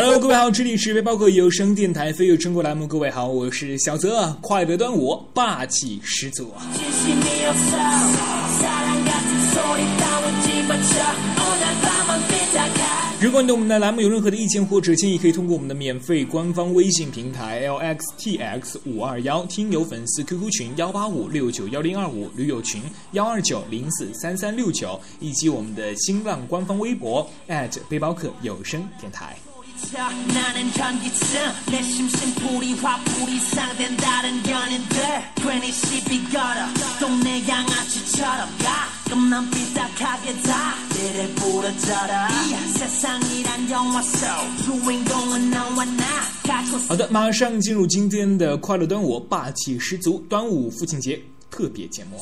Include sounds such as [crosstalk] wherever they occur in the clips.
Hello，各位好，这里是背包客有声电台飞跃中国栏目，各位好，我是小泽，快乐端午，霸气十足。如果你对我们的栏目有任何的意见或者建议，可以通过我们的免费官方微信平台 lxtx 五二幺听友粉丝 QQ 群幺八五六九幺零二五驴友群幺二九零四三三六九，以及我们的新浪官方微博背包客有声电台。好的，马上进入今天的快乐端午，霸气十足，端午父亲节特别节目。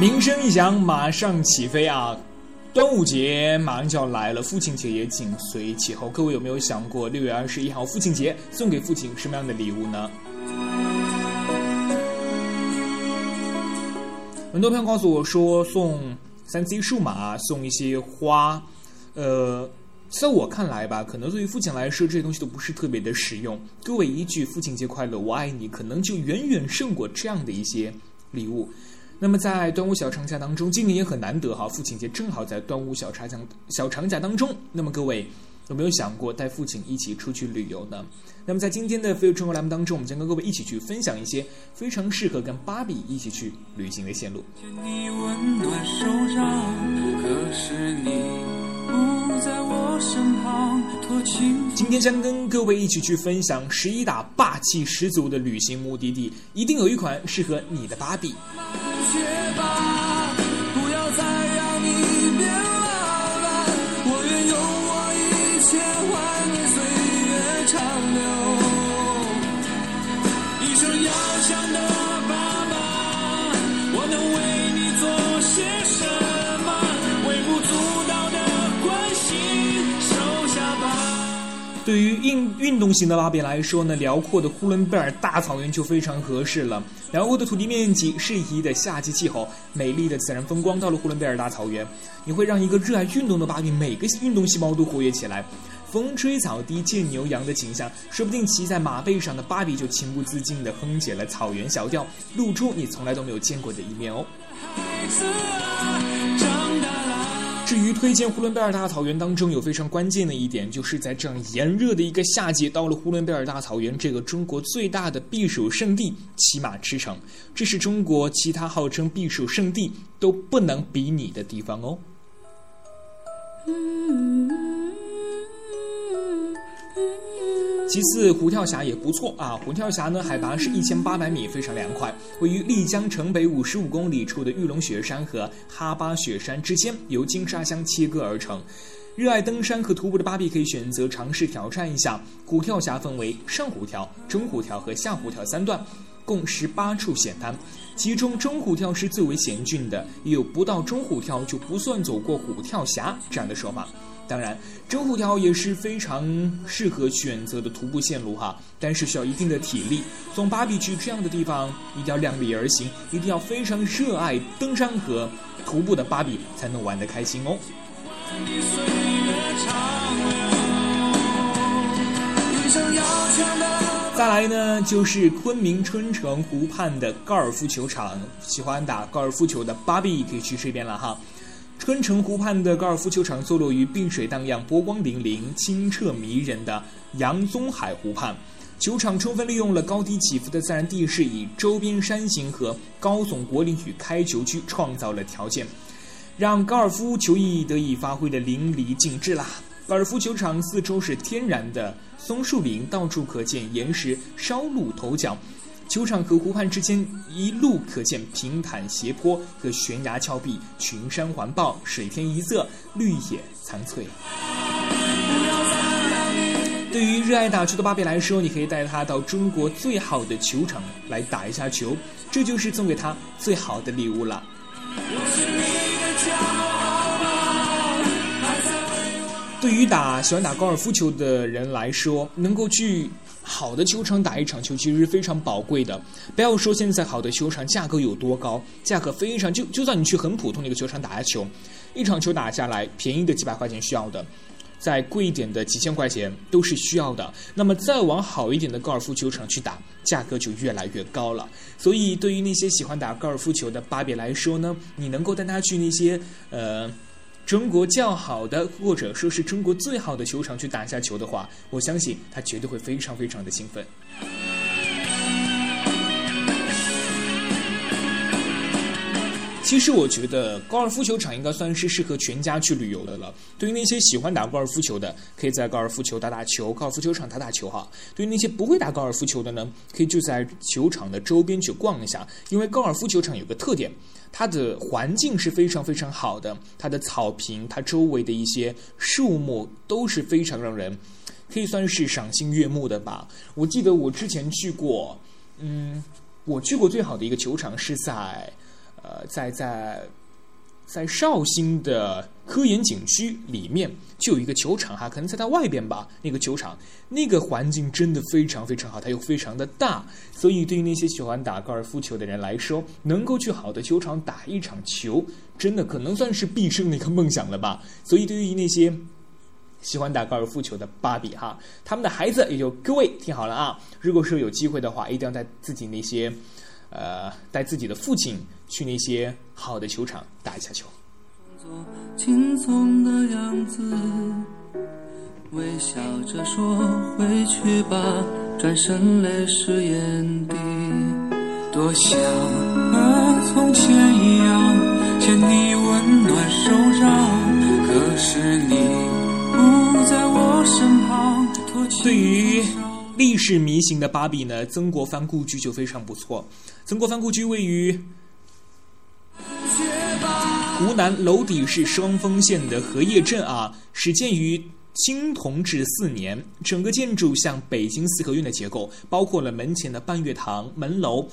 铃 [laughs] 声一响，马上起飞啊！端午节马上就要来了，父亲节也紧随其后。各位有没有想过，六月二十一号父亲节送给父亲什么样的礼物呢？很多朋友告诉我说，送三 C 数码，送一些花。呃，在我看来吧，可能对于父亲来说，这些东西都不是特别的实用。各位一句“父亲节快乐，我爱你”，可能就远远胜过这样的一些礼物。那么在端午小长假当中，今年也很难得哈，父亲节正好在端午小长假小长假当中。那么各位有没有想过带父亲一起出去旅游呢？那么在今天的飞游中国栏目当中，我们将跟各位一起去分享一些非常适合跟芭比一起去旅行的线路。今天将跟各位一起去分享十一打霸气十足的旅行目的地，一定有一款适合你的芭比。对于运运动型的芭比来说呢，辽阔的呼伦贝尔大草原就非常合适了。辽阔的土地面积、适宜的夏季气候、美丽的自然风光，到了呼伦贝尔大草原，你会让一个热爱运动的芭比每个运动细胞都活跃起来。风吹草低见牛羊的景象，说不定骑在马背上的芭比就情不自禁地哼起了草原小调，露出你从来都没有见过的一面哦。至于推荐呼伦贝尔大草原当中有非常关键的一点，就是在这样炎热的一个夏季，到了呼伦贝尔大草原这个中国最大的避暑胜地，骑马驰骋，这是中国其他号称避暑胜地都不能比拟的地方哦。嗯其次，虎跳峡也不错啊。虎跳峡呢，海拔是一千八百米，非常凉快，位于丽江城北五十五公里处的玉龙雪山和哈巴雪山之间，由金沙江切割而成。热爱登山和徒步的芭比可以选择尝试挑战一下。虎跳峡分为上虎跳、中虎跳和下虎跳三段，共十八处险滩，其中中虎跳是最为险峻的，也有不到中虎跳就不算走过虎跳峡这样的说法。当然，真虎跳也是非常适合选择的徒步线路哈，但是需要一定的体力。送芭比去这样的地方，一定要量力而行，一定要非常热爱登山和徒步的芭比才能玩得开心哦。再来呢，就是昆明春城湖畔的高尔夫球场，喜欢打高尔夫球的芭比可以去这边了哈。春城湖畔的高尔夫球场坐落于碧水荡漾、波光粼粼、清澈迷人的杨宗海湖畔。球场充分利用了高低起伏的自然地势，以周边山形和高耸果岭与开球区创造了条件，让高尔夫球艺得以发挥的淋漓尽致啦。高尔夫球场四周是天然的松树林，到处可见岩石烧露头角。球场和湖畔之间一路可见平坦斜坡和悬崖峭壁，群山环抱，水天一色，绿野苍翠。对于热爱打球的芭比来说，你可以带她到中国最好的球场来打一下球，这就是送给她最好的礼物了。对于打喜欢打高尔夫球的人来说，能够去好的球场打一场球，其实是非常宝贵的。不要说现在好的球场价格有多高，价格非常就就算你去很普通的一个球场打下球，一场球打下来，便宜的几百块钱需要的。再贵一点的几千块钱都是需要的，那么再往好一点的高尔夫球场去打，价格就越来越高了。所以对于那些喜欢打高尔夫球的芭比来说呢，你能够带他去那些呃中国较好的或者说是中国最好的球场去打下球的话，我相信他绝对会非常非常的兴奋。其实我觉得高尔夫球场应该算是适合全家去旅游的了。对于那些喜欢打高尔夫球的，可以在高尔夫球打打球，高尔夫球场打打球哈。对于那些不会打高尔夫球的呢，可以就在球场的周边去逛一下。因为高尔夫球场有个特点，它的环境是非常非常好的，它的草坪，它周围的一些树木都是非常让人可以算是赏心悦目的吧。我记得我之前去过，嗯，我去过最好的一个球场是在。呃，在在在绍兴的科研景区里面就有一个球场哈，可能在它外边吧。那个球场那个环境真的非常非常好，它又非常的大，所以对于那些喜欢打高尔夫球的人来说，能够去好的球场打一场球，真的可能算是毕生的一个梦想了吧。[laughs] 所以对于那些喜欢打高尔夫球的芭比哈，他们的孩子也就各位听好了啊，如果说有机会的话，一定要带自己那些。呃，带自己的父亲去那些好的球场打一下球。轻松的样子，微笑着说回去吧，转身泪湿眼底。多想和从前一样，牵你温暖手掌，可是你不在我身旁。对于。历史迷型的芭比呢？曾国藩故居就非常不错。曾国藩故居位于湖南娄底市双峰县的荷叶镇啊，始建于清同治四年。整个建筑像北京四合院的结构，包括了门前的半月堂、门楼、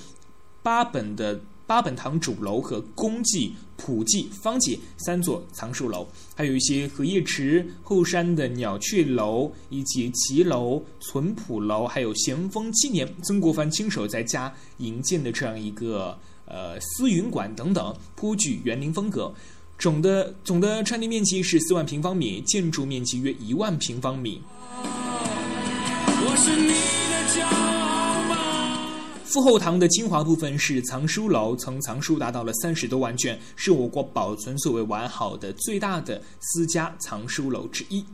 八本的。八本堂主楼和公祭、普祭、方祭三座藏书楼，还有一些荷叶池、后山的鸟雀楼以及骑楼、存谱楼，还有咸丰七年曾国藩亲手在家营建的这样一个呃思云馆等等，颇具园林风格。总的总的占地面积是四万平方米，建筑面积约一万平方米。我是你的家。副后堂的精华部分是藏书楼，曾藏书达到了三十多万卷，是我国保存最为完好的最大的私家藏书楼之一。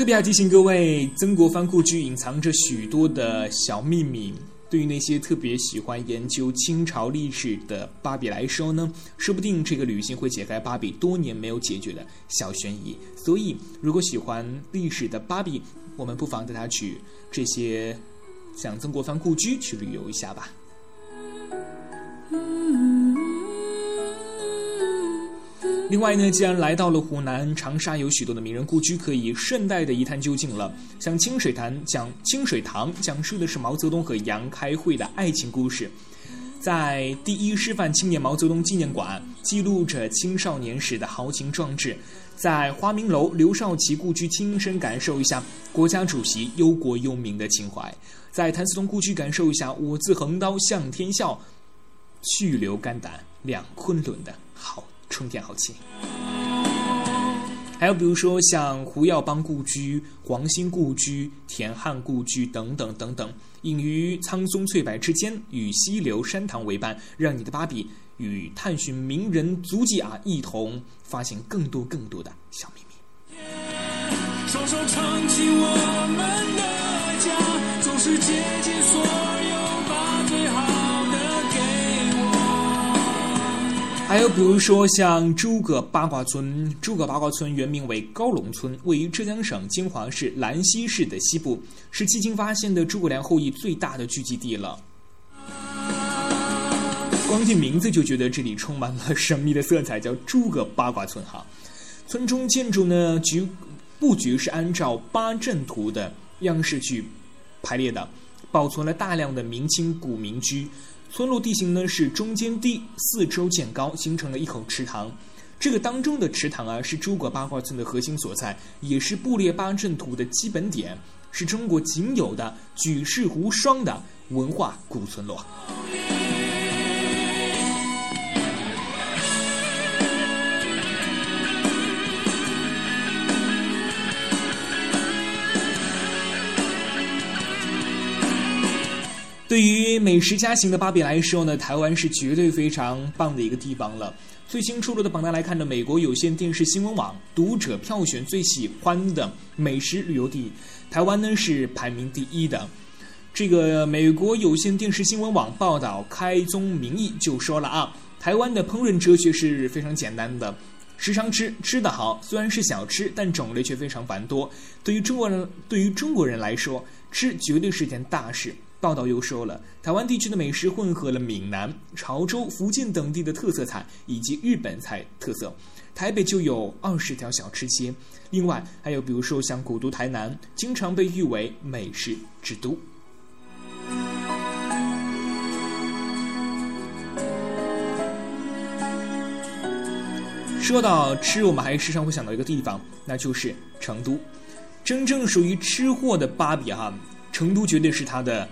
特别要提醒各位，曾国藩故居隐藏着许多的小秘密。对于那些特别喜欢研究清朝历史的芭比来说呢，说不定这个旅行会解开芭比多年没有解决的小悬疑。所以，如果喜欢历史的芭比，我们不妨带她去这些像曾国藩故居去旅游一下吧。另外呢，既然来到了湖南长沙，有许多的名人故居可以顺带的一探究竟了。像清水潭讲清水塘讲述的是毛泽东和杨开慧的爱情故事，在第一师范青年毛泽东纪念馆记录着青少年时的豪情壮志，在花明楼刘少奇故居亲身感受一下国家主席忧国忧民的情怀，在谭嗣同故居感受一下我自横刀向天笑，去留肝胆两昆仑的豪。充电好气，还有比如说像胡耀邦故居、黄兴故居、田汉故居等等等等，隐于苍松翠柏之间，与溪流山塘为伴，让你的芭比与探寻名人足迹啊，一同发现更多更多的小秘密。双手撑起我们的家，总是竭尽所有，把最好。还有比如说像诸葛八卦村，诸葛八卦村原名为高龙村，位于浙江省金华市兰溪市的西部，是迄今发现的诸葛亮后裔最大的聚集地了。光听名字就觉得这里充满了神秘的色彩，叫诸葛八卦村哈。村中建筑呢局布局是按照八阵图的样式去排列的，保存了大量的明清古民居。村落地形呢是中间低，四周建高，形成了一口池塘。这个当中的池塘啊，是诸葛八卦村的核心所在，也是布列八阵图的基本点，是中国仅有的举世无双的文化古村落。对于美食家型的芭比来说呢，台湾是绝对非常棒的一个地方了。最新出炉的榜单来看呢，美国有线电视新闻网读者票选最喜欢的美食旅游地，台湾呢是排名第一的。这个美国有线电视新闻网报道开宗明义就说了啊，台湾的烹饪哲学是非常简单的，时常吃吃得好，虽然是小吃，但种类却非常繁多。对于中国人，对于中国人来说，吃绝对是件大事。报道又说了，台湾地区的美食混合了闽南、潮州、福建等地的特色菜以及日本菜特色。台北就有二十条小吃街，另外还有比如说像古都台南，经常被誉为美食之都。说到吃，我们还时常会想到一个地方，那就是成都。真正属于吃货的芭比哈，成都绝对是他的。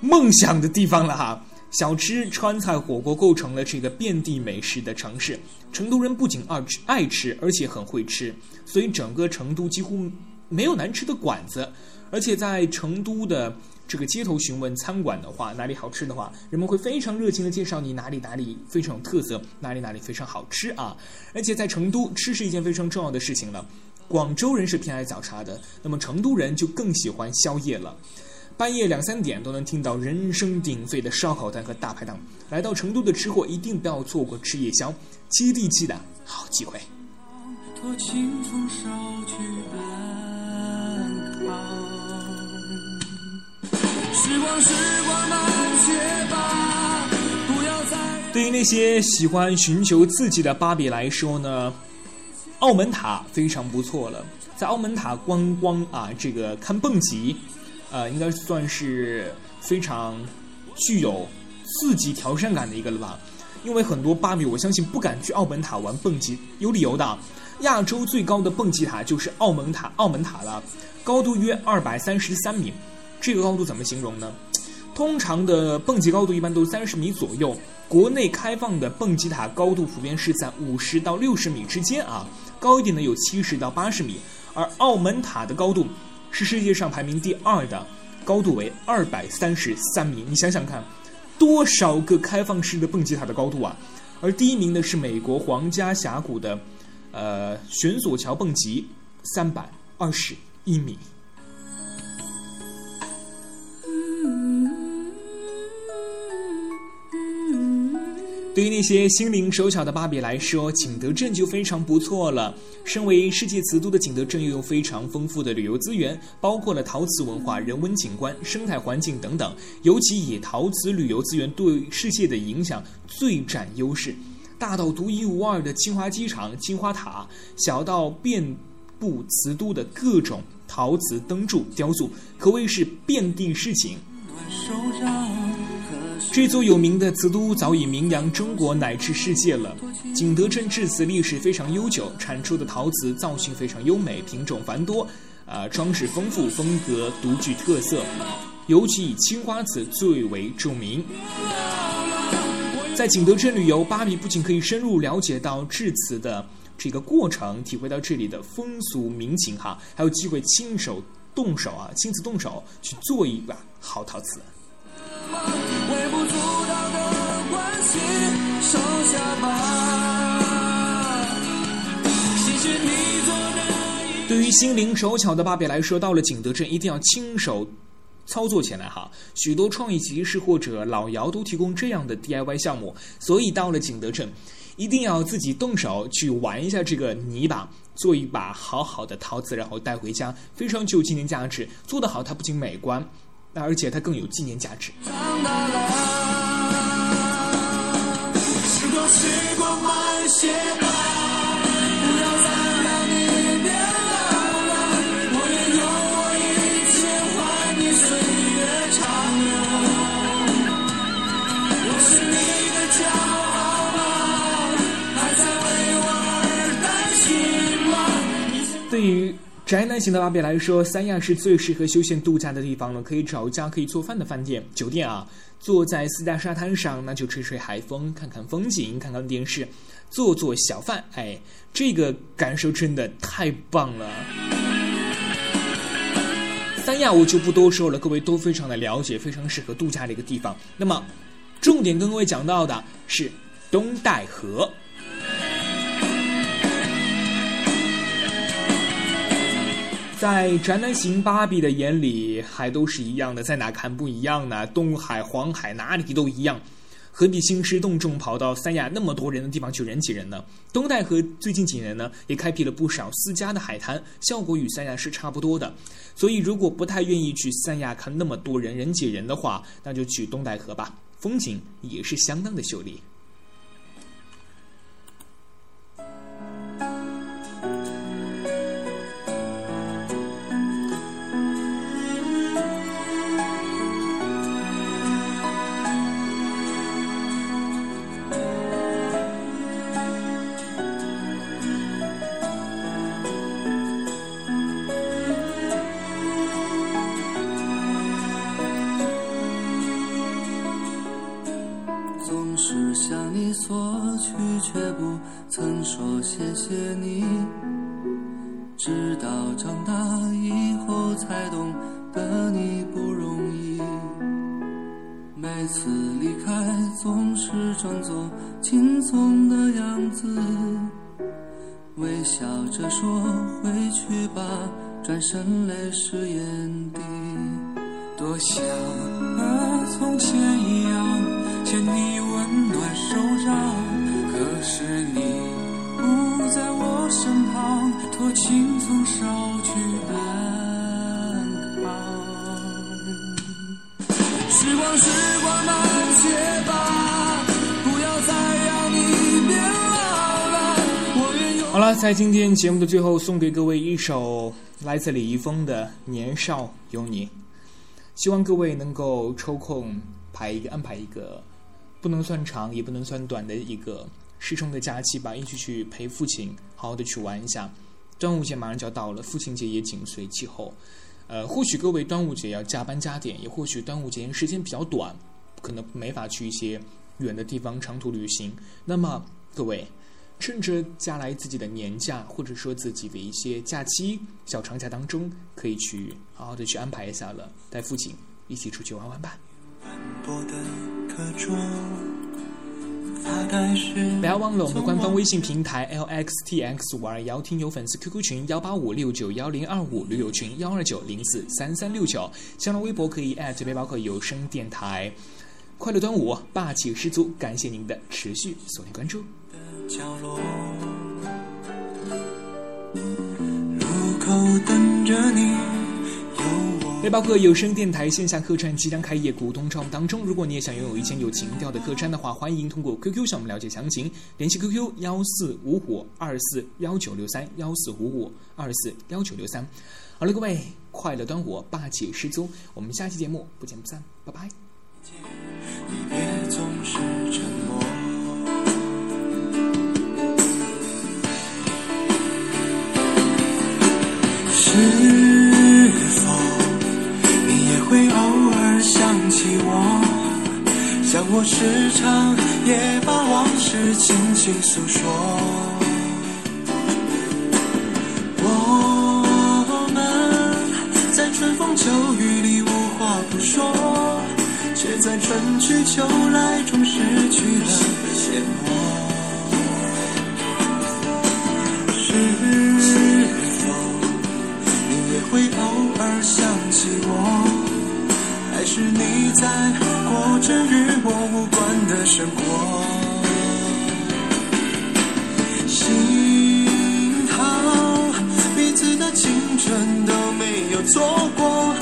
梦想的地方了哈，小吃、川菜、火锅构成了这个遍地美食的城市。成都人不仅爱吃，爱吃，而且很会吃，所以整个成都几乎没有难吃的馆子。而且在成都的这个街头询问餐馆的话，哪里好吃的话，人们会非常热情的介绍你哪里哪里非常有特色，哪里哪里非常好吃啊！而且在成都吃是一件非常重要的事情了。广州人是偏爱早茶的，那么成都人就更喜欢宵夜了。半夜两三点都能听到人声鼎沸的烧烤摊和大排档。来到成都的吃货一定不要错过吃夜宵，接地气的好机会。对于那些喜欢寻求刺激的芭比来说呢，澳门塔非常不错了。在澳门塔观光啊，这个看蹦极。呃，应该算是非常具有刺激挑战感的一个了吧？因为很多芭比，我相信不敢去澳门塔玩蹦极，有理由的。亚洲最高的蹦极塔就是澳门塔，澳门塔了，高度约二百三十三米。这个高度怎么形容呢？通常的蹦极高度一般都三十米左右，国内开放的蹦极塔高度普遍是在五十到六十米之间啊，高一点的有七十到八十米，而澳门塔的高度。是世界上排名第二的，高度为二百三十三米。你想想看，多少个开放式的蹦极塔的高度啊？而第一名呢是美国皇家峡谷的，呃，悬索桥蹦极，三百二十一米。对于那些心灵手巧的芭比来说，景德镇就非常不错了。身为世界瓷都的景德镇，拥有非常丰富的旅游资源，包括了陶瓷文化、人文景观、生态环境等等。尤其以陶瓷旅游资源对世界的影响最占优势。大到独一无二的清华机场、金花塔，小到遍布瓷都的各种陶瓷灯柱、雕塑，可谓是遍地是景。这座有名的瓷都早已名扬中国乃至世界了。景德镇制瓷历史非常悠久，产出的陶瓷造型非常优美，品种繁多，啊，装饰丰富，风格独具特色。尤其以青花瓷最为著名。在景德镇旅游，芭比不仅可以深入了解到制瓷的这个过程，体会到这里的风俗民情哈，还有机会亲手动手啊，亲自动手去做一把好陶瓷。对于心灵手巧的芭比来说，到了景德镇一定要亲手操作起来哈。许多创意集市或者老窑都提供这样的 DIY 项目，所以到了景德镇，一定要自己动手去玩一下这个泥巴，做一把好好的陶瓷，然后带回家，非常具有纪念价值。做得好，它不仅美观，而且它更有纪念价值。长大了，时光时光慢些吧，不要再让你变老了。我愿用我一切换你岁月长。我是你的骄傲吗？还在为我而担心吗？对于。宅男型的芭比来说，三亚是最适合休闲度假的地方了。可以找一家可以做饭的饭店、酒店啊，坐在私家沙滩上，那就吹吹海风，看看风景，看看电视，做做小饭。哎，这个感受真的太棒了。三亚我就不多说了，各位都非常的了解，非常适合度假的一个地方。那么，重点跟各位讲到的是东戴河。在宅男型芭比的眼里，还都是一样的，在哪看不一样呢？东海、黄海哪里都一样，何必兴师动众跑到三亚那么多人的地方去人挤人呢？东戴河最近几年呢，也开辟了不少私家的海滩，效果与三亚是差不多的。所以，如果不太愿意去三亚看那么多人人挤人的话，那就去东戴河吧，风景也是相当的秀丽。松的样子，微笑着说回去吧转身泪湿眼底，多想和从前一样牵你温暖手掌，可是你不在我身旁，托清风捎去安康。时光，时光慢些吧，在今天节目的最后，送给各位一首。来自李易峰的《年少有你》，希望各位能够抽空排一个安排一个不能算长也不能算短的一个适中的假期吧，一起去陪父亲好好的去玩一下。端午节马上就要到了，父亲节也紧随其后。呃，或许各位端午节要加班加点，也或许端午节时间比较短，可能没法去一些远的地方长途旅行。那么各位。趁着加来自己的年假，或者说自己的一些假期、小长假当中，可以去好好的去安排一下了，带父亲一起出去玩玩吧。不要忘了我们的官方微信平台 lxtx 五二幺，听友粉丝 QQ 群幺八五六九幺零二五，驴友群幺二九零四三三六九，新浪微博可以背包客有声电台。快乐端午，霸气十足！感谢您的持续锁定关注。角落，路口等着你。背包客有声电台线下客栈即将开业，股东招募当中。如果你也想拥有一间有情调的客栈的话，欢迎通过 QQ 向我们了解详情，联系 QQ 幺四五五二四幺九六三幺四五五二四幺九六三。好了，各位，快乐端午，霸气十足，我们下期节目不见不散，拜拜。别总是起我？像我时常也把往事轻轻诉说。我们在春风秋雨里无话不说，却在春去秋来中失去了联络。在过着与我无关的生活？幸好彼此的青春都没有错过，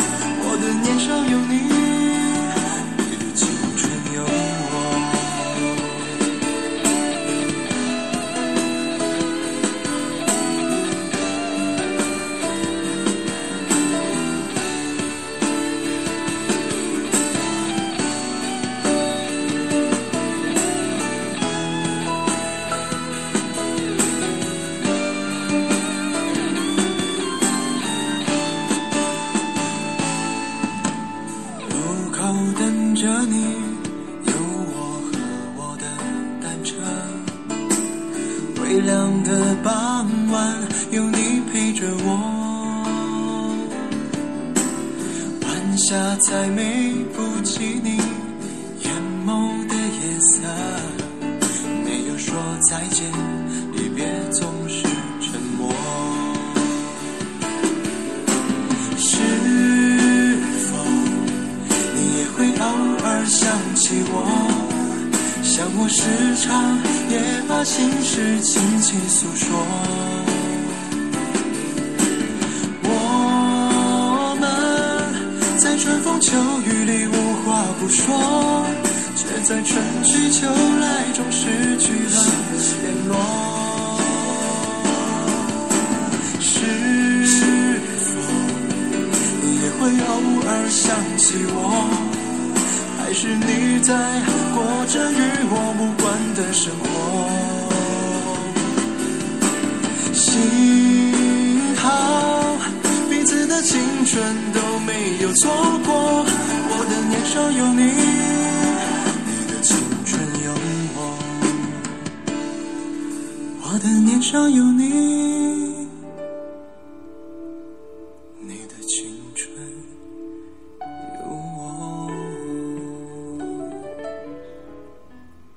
我的年少有你。晚霞再美不及你眼眸的夜色。没有说再见，离别总是沉默。是否你也会偶尔想起我？像我时常也把心事轻轻诉说。春风秋雨里无话不说，却在春去秋来中失去了联络。是否你也会偶尔想起我？还是你在过着与我无关的生活？心的青春都没有错过，我的年少有你，你的青春有我，我的年少有你。